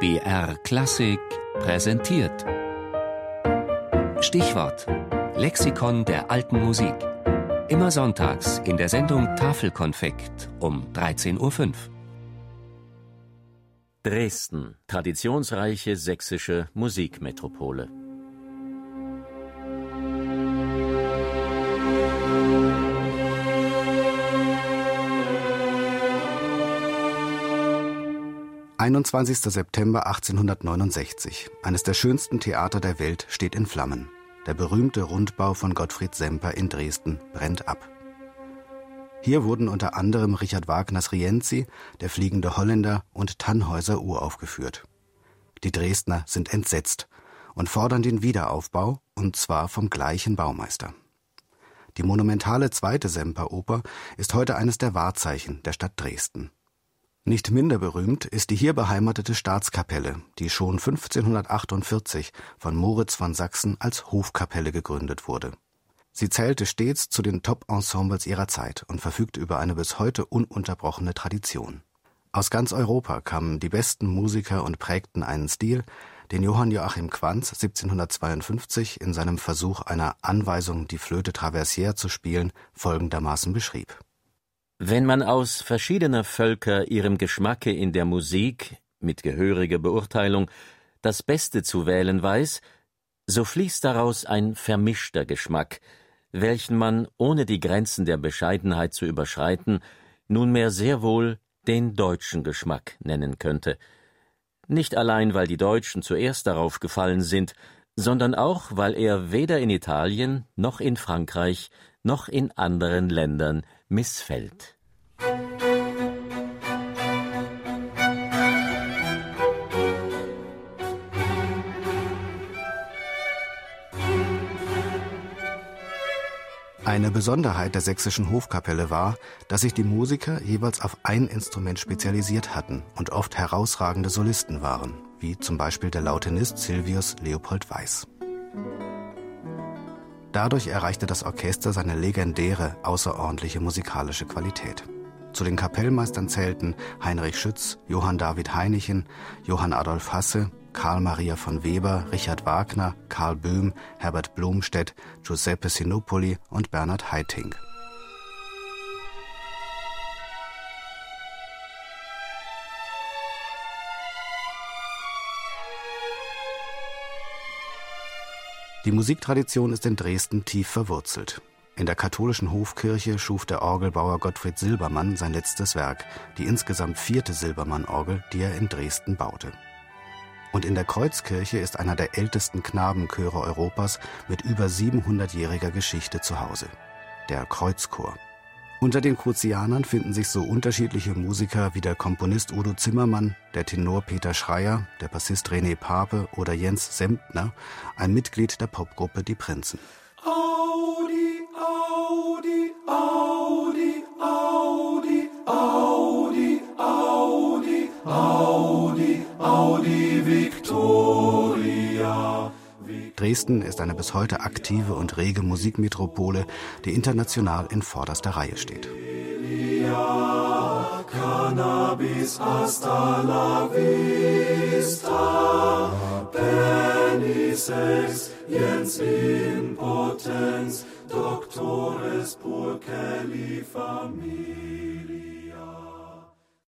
BR Klassik präsentiert. Stichwort: Lexikon der alten Musik. Immer sonntags in der Sendung Tafelkonfekt um 13.05 Uhr. Dresden, traditionsreiche sächsische Musikmetropole. »21. September 1869. Eines der schönsten Theater der Welt steht in Flammen. Der berühmte Rundbau von Gottfried Semper in Dresden brennt ab. Hier wurden unter anderem Richard Wagners Rienzi, Der fliegende Holländer und Tannhäuser uraufgeführt. Die Dresdner sind entsetzt und fordern den Wiederaufbau, und zwar vom gleichen Baumeister. Die monumentale zweite Semperoper ist heute eines der Wahrzeichen der Stadt Dresden. Nicht minder berühmt ist die hier beheimatete Staatskapelle, die schon 1548 von Moritz von Sachsen als Hofkapelle gegründet wurde. Sie zählte stets zu den Top-Ensembles ihrer Zeit und verfügte über eine bis heute ununterbrochene Tradition. Aus ganz Europa kamen die besten Musiker und prägten einen Stil, den Johann Joachim Quanz 1752 in seinem Versuch einer Anweisung, die Flöte traversière zu spielen, folgendermaßen beschrieb wenn man aus verschiedener Völker ihrem Geschmacke in der Musik, mit gehöriger Beurteilung, das Beste zu wählen weiß, so fließt daraus ein vermischter Geschmack, welchen man, ohne die Grenzen der Bescheidenheit zu überschreiten, nunmehr sehr wohl den deutschen Geschmack nennen könnte. Nicht allein, weil die Deutschen zuerst darauf gefallen sind, sondern auch, weil er weder in Italien noch in Frankreich noch in anderen Ländern missfällt. Eine Besonderheit der sächsischen Hofkapelle war, dass sich die Musiker jeweils auf ein Instrument spezialisiert hatten und oft herausragende Solisten waren, wie zum Beispiel der Lautenist Silvius Leopold Weiß. Dadurch erreichte das Orchester seine legendäre, außerordentliche musikalische Qualität. Zu den Kapellmeistern zählten Heinrich Schütz, Johann David Heinichen, Johann Adolf Hasse, Karl Maria von Weber, Richard Wagner, Karl Böhm, Herbert Blomstedt, Giuseppe Sinopoli und Bernhard Haitink. Die Musiktradition ist in Dresden tief verwurzelt. In der katholischen Hofkirche schuf der Orgelbauer Gottfried Silbermann sein letztes Werk, die insgesamt vierte Silbermann-Orgel, die er in Dresden baute. Und in der Kreuzkirche ist einer der ältesten Knabenchöre Europas mit über 700-jähriger Geschichte zu Hause, der Kreuzchor. Unter den Kruzianern finden sich so unterschiedliche Musiker wie der Komponist Udo Zimmermann, der Tenor Peter Schreier, der Bassist René Pape oder Jens Sempner, ein Mitglied der Popgruppe Die Prinzen. Audi, Audi, Audi, Audi, Audi, Audi, Audi, Audi, Victoria. Dresden ist eine bis heute aktive und rege Musikmetropole, die international in vorderster Reihe steht. Cannabis hasta la vista, Sex, Jens in